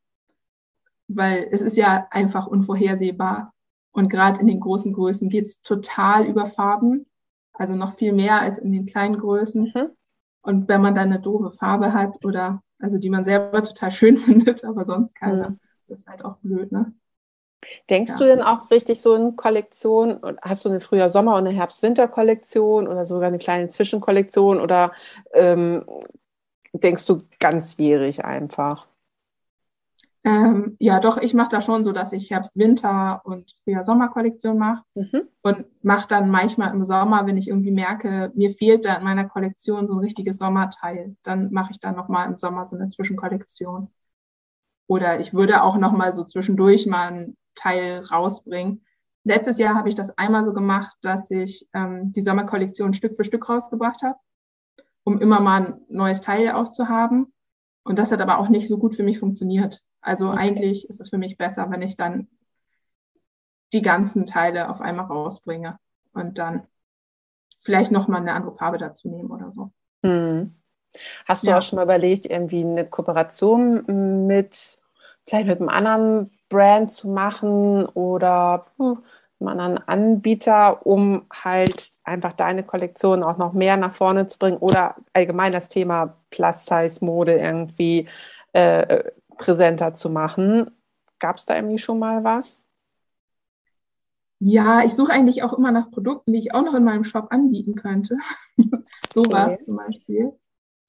Weil es ist ja einfach unvorhersehbar. Und gerade in den großen Größen geht's total über Farben. Also noch viel mehr als in den kleinen Größen. Mhm. Und wenn man dann eine doofe Farbe hat oder also die man selber total schön findet, aber sonst keiner, mhm. das ist halt auch blöd, ne? Denkst ja. du denn auch richtig so in Kollektion? Hast du eine Frühjahr Sommer- und eine Herbst-Winter-Kollektion oder sogar eine kleine Zwischenkollektion oder ähm, denkst du ganzjährig einfach? Ähm, ja, doch, ich mache da schon so, dass ich Herbst-Winter und Frühjahr-Sommer-Kollektion mache mhm. und mache dann manchmal im Sommer, wenn ich irgendwie merke, mir fehlt da in meiner Kollektion so ein richtiges Sommerteil, dann mache ich dann nochmal im Sommer so eine Zwischenkollektion. Oder ich würde auch nochmal so zwischendurch mal ein Teil rausbringen. Letztes Jahr habe ich das einmal so gemacht, dass ich ähm, die Sommerkollektion Stück für Stück rausgebracht habe, um immer mal ein neues Teil auch zu haben. Und das hat aber auch nicht so gut für mich funktioniert. Also okay. eigentlich ist es für mich besser, wenn ich dann die ganzen Teile auf einmal rausbringe und dann vielleicht nochmal eine andere Farbe dazu nehmen oder so. Hm. Hast du ja. auch schon mal überlegt, irgendwie eine Kooperation mit, vielleicht mit einem anderen Brand zu machen oder hm, einem anderen Anbieter, um halt einfach deine Kollektion auch noch mehr nach vorne zu bringen oder allgemein das Thema Plus-Size-Mode irgendwie äh, präsenter zu machen. Gab es da irgendwie schon mal was? Ja, ich suche eigentlich auch immer nach Produkten, die ich auch noch in meinem Shop anbieten könnte. Sowas okay. zum Beispiel.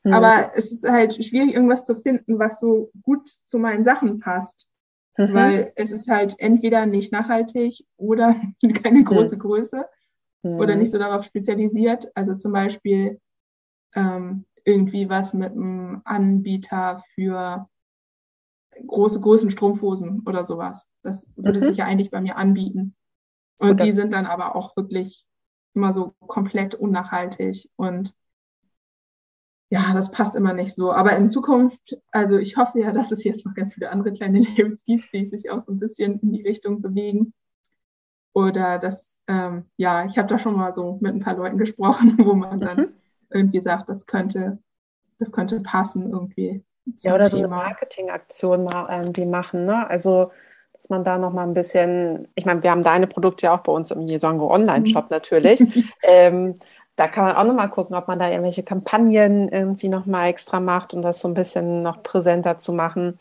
Mhm. Aber es ist halt schwierig, irgendwas zu finden, was so gut zu meinen Sachen passt. Mhm. Weil es ist halt entweder nicht nachhaltig oder keine mhm. große mhm. Größe oder nicht so darauf spezialisiert. Also zum Beispiel ähm, irgendwie was mit einem Anbieter für große Größen Strumpfhosen oder sowas. Das würde mhm. sich ja eigentlich bei mir anbieten. Und okay. die sind dann aber auch wirklich immer so komplett unnachhaltig und ja, das passt immer nicht so. Aber in Zukunft, also ich hoffe ja, dass es jetzt noch ganz viele andere kleine Labels gibt, die sich auch so ein bisschen in die Richtung bewegen. Oder das, ähm, ja, ich habe da schon mal so mit ein paar Leuten gesprochen, wo man dann mhm. irgendwie sagt, das könnte, das könnte passen irgendwie. Ja, oder so eine Marketingaktion mal irgendwie machen, ne? Also, dass man da noch mal ein bisschen, ich meine, wir haben deine Produkte ja auch bei uns im Jesongo Online-Shop mhm. natürlich. ähm, da kann man auch noch mal gucken, ob man da irgendwelche Kampagnen irgendwie noch mal extra macht, um das so ein bisschen noch präsenter zu machen.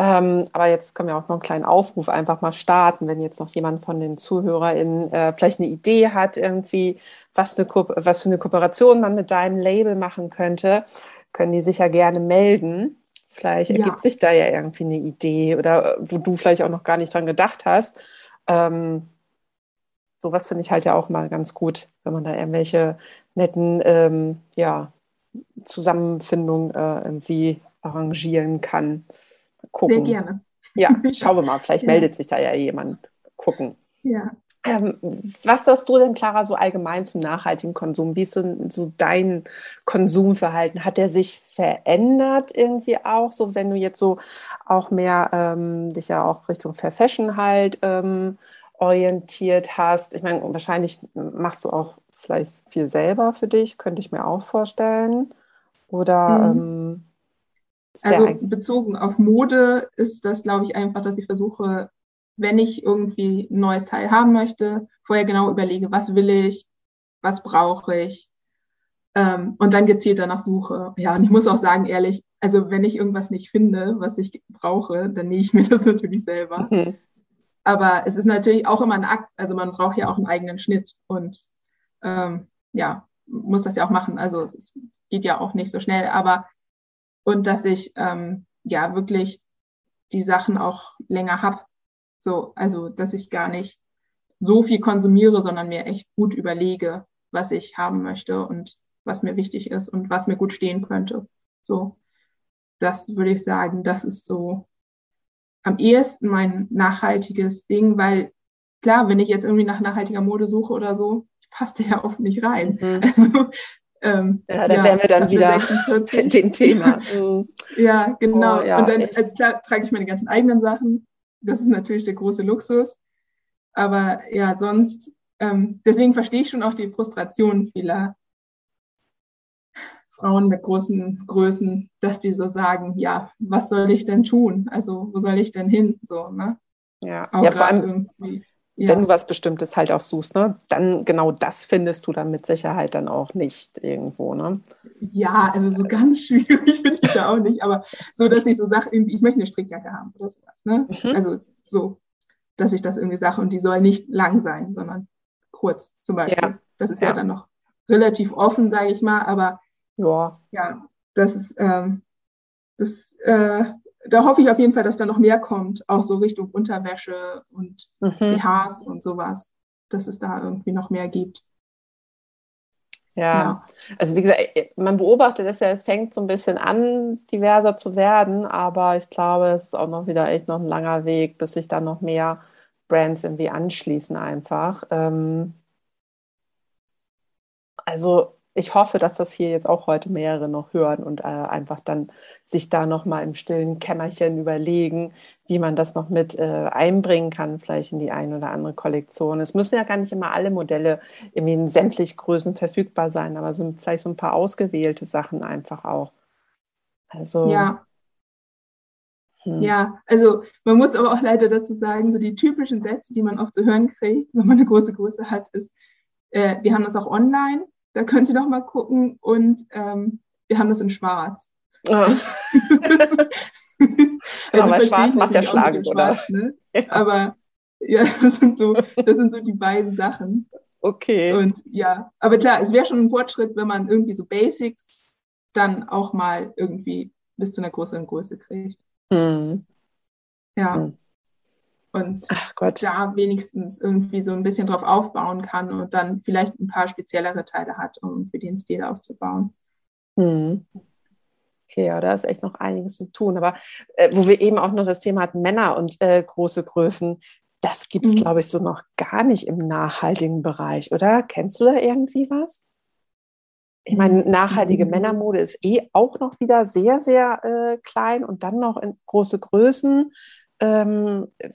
Ähm, aber jetzt können wir auch noch einen kleinen Aufruf einfach mal starten, wenn jetzt noch jemand von den ZuhörerInnen äh, vielleicht eine Idee hat, irgendwie, was, eine was für eine Kooperation man mit deinem Label machen könnte können die sich ja gerne melden. Vielleicht ergibt ja. sich da ja irgendwie eine Idee oder wo du vielleicht auch noch gar nicht dran gedacht hast. Ähm, sowas finde ich halt ja auch mal ganz gut, wenn man da irgendwelche netten ähm, ja, Zusammenfindungen äh, irgendwie arrangieren kann. Gucken. Sehr gerne. Ja, schauen wir mal. Vielleicht ja. meldet sich da ja jemand. Gucken. Ja. Ähm, was sagst du denn, Clara, so allgemein zum nachhaltigen Konsum? Wie ist so, so, dein Konsumverhalten? Hat der sich verändert irgendwie auch? So, wenn du jetzt so auch mehr ähm, dich ja auch Richtung Fair Fashion halt ähm, orientiert hast? Ich meine, wahrscheinlich machst du auch vielleicht viel selber für dich, könnte ich mir auch vorstellen. Oder mhm. ähm, also bezogen auf Mode ist das, glaube ich, einfach, dass ich versuche, wenn ich irgendwie ein neues Teil haben möchte, vorher genau überlege, was will ich, was brauche ich ähm, und dann gezielt danach suche. Ja, und ich muss auch sagen, ehrlich, also wenn ich irgendwas nicht finde, was ich brauche, dann nähe ich mir das natürlich selber. Mhm. Aber es ist natürlich auch immer ein Akt, also man braucht ja auch einen eigenen Schnitt und ähm, ja, muss das ja auch machen. Also es ist, geht ja auch nicht so schnell, aber und dass ich ähm, ja wirklich die Sachen auch länger hab. So, also dass ich gar nicht so viel konsumiere, sondern mir echt gut überlege, was ich haben möchte und was mir wichtig ist und was mir gut stehen könnte. So, das würde ich sagen, das ist so am ehesten mein nachhaltiges Ding, weil klar, wenn ich jetzt irgendwie nach nachhaltiger Mode suche oder so, passt der ja oft nicht rein. Mhm. Also ähm, ja, da ja, wären wir dann wieder 46. in dem Thema. Mhm. ja, genau. Oh, ja, und dann, echt. also klar, trage ich meine ganzen eigenen Sachen. Das ist natürlich der große Luxus. Aber ja, sonst, ähm, deswegen verstehe ich schon auch die Frustration vieler Frauen mit großen Größen, dass die so sagen, ja, was soll ich denn tun? Also, wo soll ich denn hin? So, ne? Ja, auch ja vor allem, irgendwie ja. wenn du was Bestimmtes halt auch suchst, ne, dann genau das findest du dann mit Sicherheit dann auch nicht irgendwo, ne? Ja, also so ganz schwierig finde ich da auch nicht, aber so, dass ich so sage, ich möchte eine Strickjacke haben oder sowas, ne? Mhm. Also so, dass ich das irgendwie sage und die soll nicht lang sein, sondern kurz zum Beispiel. Ja. Das ist ja. ja dann noch relativ offen, sage ich mal, aber ja, ja das ist, ähm, das äh, da hoffe ich auf jeden Fall, dass da noch mehr kommt, auch so Richtung Unterwäsche und mhm. BHs und sowas, dass es da irgendwie noch mehr gibt. Ja. ja. also wie gesagt, man beobachtet es ja, es fängt so ein bisschen an, diverser zu werden, aber ich glaube, es ist auch noch wieder echt noch ein langer Weg, bis sich dann noch mehr Brands irgendwie anschließen einfach. Ähm, also ich hoffe, dass das hier jetzt auch heute mehrere noch hören und äh, einfach dann sich da nochmal im stillen Kämmerchen überlegen, wie man das noch mit äh, einbringen kann, vielleicht in die eine oder andere Kollektion. Es müssen ja gar nicht immer alle Modelle irgendwie in sämtlich Größen verfügbar sein, aber so, vielleicht so ein paar ausgewählte Sachen einfach auch. Also. Ja. Hm. Ja, also man muss aber auch leider dazu sagen, so die typischen Sätze, die man oft zu hören kriegt, wenn man eine große Größe hat, ist, äh, wir haben das auch online da können Sie noch mal gucken. Und ähm, wir haben das in Schwarz. Oh. also, genau, weil Schwarz macht ja Schlagen, oder? Schwarz, ne? ja. Aber ja, das sind, so, das sind so die beiden Sachen. Okay. Und ja, aber klar, es wäre schon ein Fortschritt, wenn man irgendwie so Basics dann auch mal irgendwie bis zu einer größeren Größe kriegt. Hm. Ja. Hm und da wenigstens irgendwie so ein bisschen drauf aufbauen kann und dann vielleicht ein paar speziellere Teile hat, um für den Stil aufzubauen. Hm. Okay, ja, da ist echt noch einiges zu tun. Aber äh, wo wir eben auch noch das Thema hatten, Männer und äh, große Größen, das gibt es, mhm. glaube ich, so noch gar nicht im nachhaltigen Bereich, oder? Kennst du da irgendwie was? Ich meine, mhm. nachhaltige mhm. Männermode ist eh auch noch wieder sehr, sehr äh, klein und dann noch in große Größen. Ähm, äh,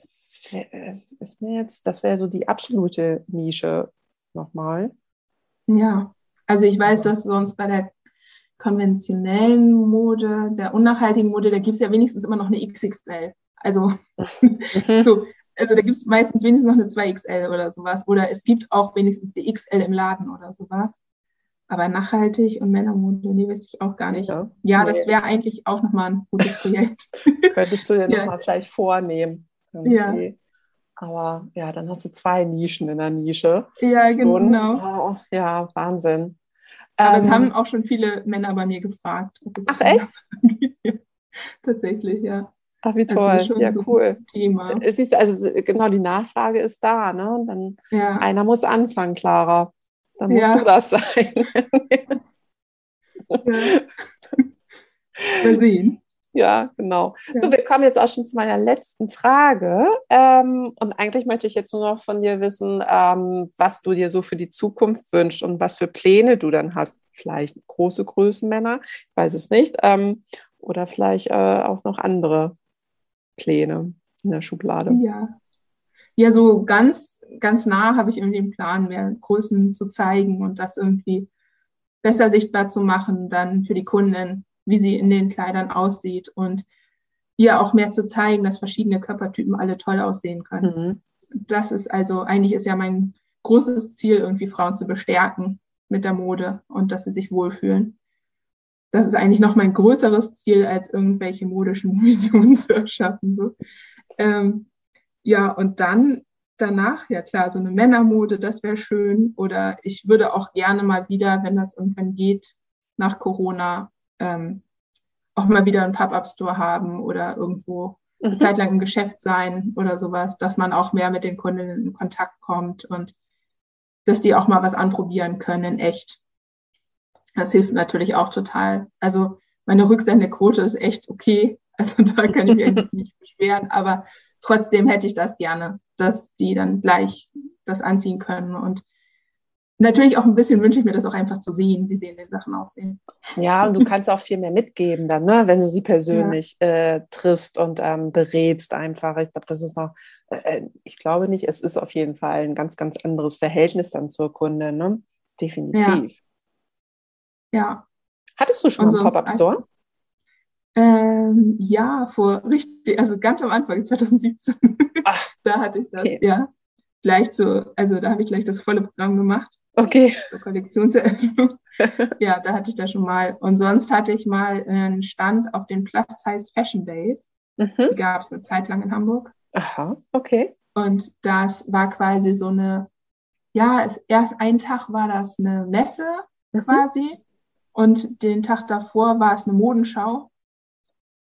ist mir jetzt, das wäre so die absolute Nische nochmal. Ja, also ich weiß, dass sonst bei der konventionellen Mode, der unnachhaltigen Mode, da gibt es ja wenigstens immer noch eine XXL. Also, so, also da gibt es meistens wenigstens noch eine 2XL oder sowas. Oder es gibt auch wenigstens die XL im Laden oder sowas. Aber nachhaltig und Männermode, nee, weiß ich auch gar nicht. Ja, ja das wäre eigentlich auch nochmal ein gutes Projekt. Könntest du dir ja. nochmal vielleicht vornehmen. Irgendwie. Ja. Aber ja, dann hast du zwei Nischen in der Nische. Ja, genau. Oh, ja, Wahnsinn. Aber ähm, es haben auch schon viele Männer bei mir gefragt. Ach echt? Tatsächlich, ja. Ach, wie toll. Also ja, so cool. Thema. Es ist also genau die Nachfrage ist da, ne? Und dann ja. einer muss anfangen, Clara. Dann musst ja. du das sein. ja. Mal sehen. Ja, genau. Ja. So, wir kommen jetzt auch schon zu meiner letzten Frage. Ähm, und eigentlich möchte ich jetzt nur noch von dir wissen, ähm, was du dir so für die Zukunft wünschst und was für Pläne du dann hast. Vielleicht große Größenmänner, ich weiß es nicht. Ähm, oder vielleicht äh, auch noch andere Pläne in der Schublade. Ja. ja, so ganz, ganz nah habe ich irgendwie den Plan, mehr Größen zu zeigen und das irgendwie besser sichtbar zu machen, dann für die Kunden, wie sie in den Kleidern aussieht und ihr auch mehr zu zeigen, dass verschiedene Körpertypen alle toll aussehen können. Mhm. Das ist also, eigentlich ist ja mein großes Ziel, irgendwie Frauen zu bestärken mit der Mode und dass sie sich wohlfühlen. Das ist eigentlich noch mein größeres Ziel, als irgendwelche modischen Visionen zu erschaffen. So. Ähm, ja, und dann danach, ja klar, so eine Männermode, das wäre schön. Oder ich würde auch gerne mal wieder, wenn das irgendwann geht, nach Corona, ähm, auch mal wieder einen Pop-up-Store haben oder irgendwo mhm. eine Zeit lang im Geschäft sein oder sowas, dass man auch mehr mit den Kundinnen in Kontakt kommt und dass die auch mal was anprobieren können in echt. Das hilft natürlich auch total. Also meine Rücksendequote ist echt okay. Also da kann ich mich eigentlich nicht beschweren, aber trotzdem hätte ich das gerne, dass die dann gleich das anziehen können. Und natürlich auch ein bisschen wünsche ich mir das auch einfach zu sehen, wie sie in den Sachen aussehen. Ja, und du kannst auch viel mehr mitgeben dann, ne? wenn du sie persönlich ja. äh, triffst und ähm, berätst einfach. Ich glaube, das ist noch, äh, äh, ich glaube nicht, es ist auf jeden Fall ein ganz, ganz anderes Verhältnis dann zur Kunde, ne? Definitiv. Ja. ja. Hattest du schon einen Pop-Up-Store? Ähm, ja, vor richtig, also ganz am Anfang, 2017, Ach, da hatte ich das, okay. ja. Gleich zu, also da habe ich gleich das volle Programm gemacht. Okay. Zur Kollektionseröffnung. ja, da hatte ich das schon mal. Und sonst hatte ich mal einen Stand auf den Plus Size Fashion Days. Mhm. Die gab es eine Zeit lang in Hamburg. Aha, okay. Und das war quasi so eine, ja, es, erst ein Tag war das eine Messe mhm. quasi. Und den Tag davor war es eine Modenschau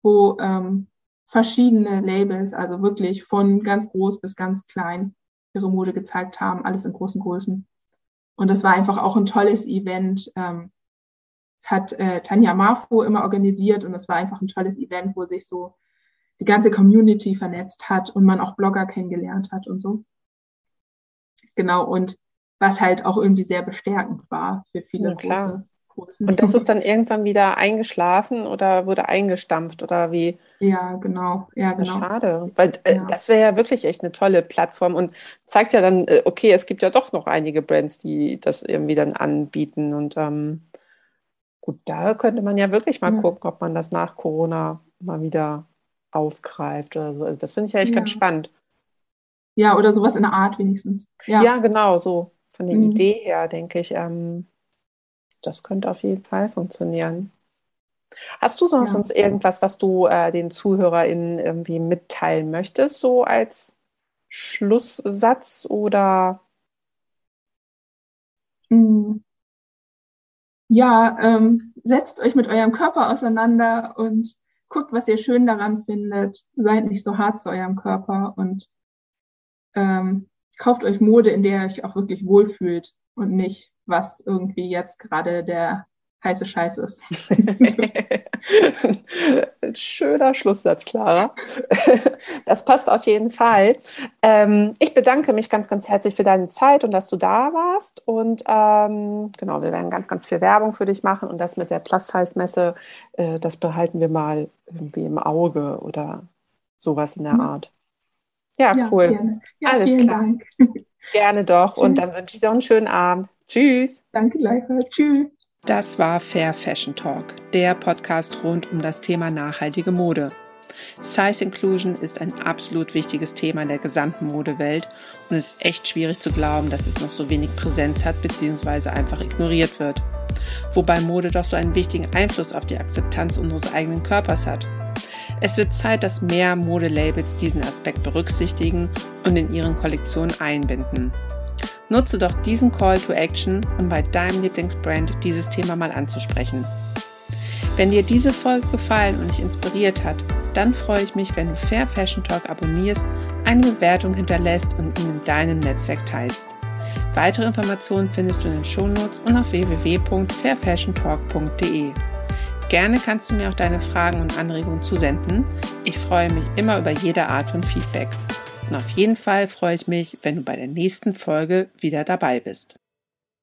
wo ähm, verschiedene Labels, also wirklich von ganz groß bis ganz klein, ihre Mode gezeigt haben, alles in großen Größen. Und das war einfach auch ein tolles Event. Ähm, es hat äh, Tanja Marfo immer organisiert und es war einfach ein tolles Event, wo sich so die ganze Community vernetzt hat und man auch Blogger kennengelernt hat und so. Genau, und was halt auch irgendwie sehr bestärkend war für viele ja, große und das ist dann irgendwann wieder eingeschlafen oder wurde eingestampft oder wie? Ja, genau. Ja, genau. Schade, weil äh, ja. das wäre ja wirklich echt eine tolle Plattform und zeigt ja dann, äh, okay, es gibt ja doch noch einige Brands, die das irgendwie dann anbieten und ähm, gut, da könnte man ja wirklich mal ja. gucken, ob man das nach Corona mal wieder aufgreift oder so. Also das finde ich ja echt ja. ganz spannend. Ja, oder sowas in der Art wenigstens. Ja, ja genau, so von der mhm. Idee her, denke ich. Ähm, das könnte auf jeden Fall funktionieren. Hast du sonst, ja. sonst irgendwas, was du äh, den ZuhörerInnen irgendwie mitteilen möchtest, so als Schlusssatz oder? Hm. Ja, ähm, setzt euch mit eurem Körper auseinander und guckt, was ihr schön daran findet. Seid nicht so hart zu eurem Körper und ähm, kauft euch Mode, in der ihr euch auch wirklich wohlfühlt und nicht was irgendwie jetzt gerade der heiße Scheiß ist. Schöner Schlusssatz, Clara. Das passt auf jeden Fall. Ähm, ich bedanke mich ganz, ganz herzlich für deine Zeit und dass du da warst. Und ähm, genau, wir werden ganz, ganz viel Werbung für dich machen. Und das mit der Plus-Size-Messe, äh, das behalten wir mal irgendwie im Auge oder sowas in der mhm. Art. Ja, ja cool. Gerne. Ja, Alles klar. Dank. Gerne doch. Tschüss. Und dann wünsche ich dir einen schönen Abend. Tschüss. Danke gleichfalls. Tschüss. Das war Fair Fashion Talk, der Podcast rund um das Thema nachhaltige Mode. Size Inclusion ist ein absolut wichtiges Thema in der gesamten Modewelt und es ist echt schwierig zu glauben, dass es noch so wenig Präsenz hat bzw. einfach ignoriert wird. Wobei Mode doch so einen wichtigen Einfluss auf die Akzeptanz unseres eigenen Körpers hat. Es wird Zeit, dass mehr Modelabels diesen Aspekt berücksichtigen und in ihren Kollektionen einbinden. Nutze doch diesen Call to Action, um bei deinem Lieblingsbrand dieses Thema mal anzusprechen. Wenn dir diese Folge gefallen und dich inspiriert hat, dann freue ich mich, wenn du Fair Fashion Talk abonnierst, eine Bewertung hinterlässt und ihn in deinem Netzwerk teilst. Weitere Informationen findest du in den Shownotes und auf www.fairfashiontalk.de. Gerne kannst du mir auch deine Fragen und Anregungen zusenden. Ich freue mich immer über jede Art von Feedback. Und auf jeden Fall freue ich mich, wenn du bei der nächsten Folge wieder dabei bist.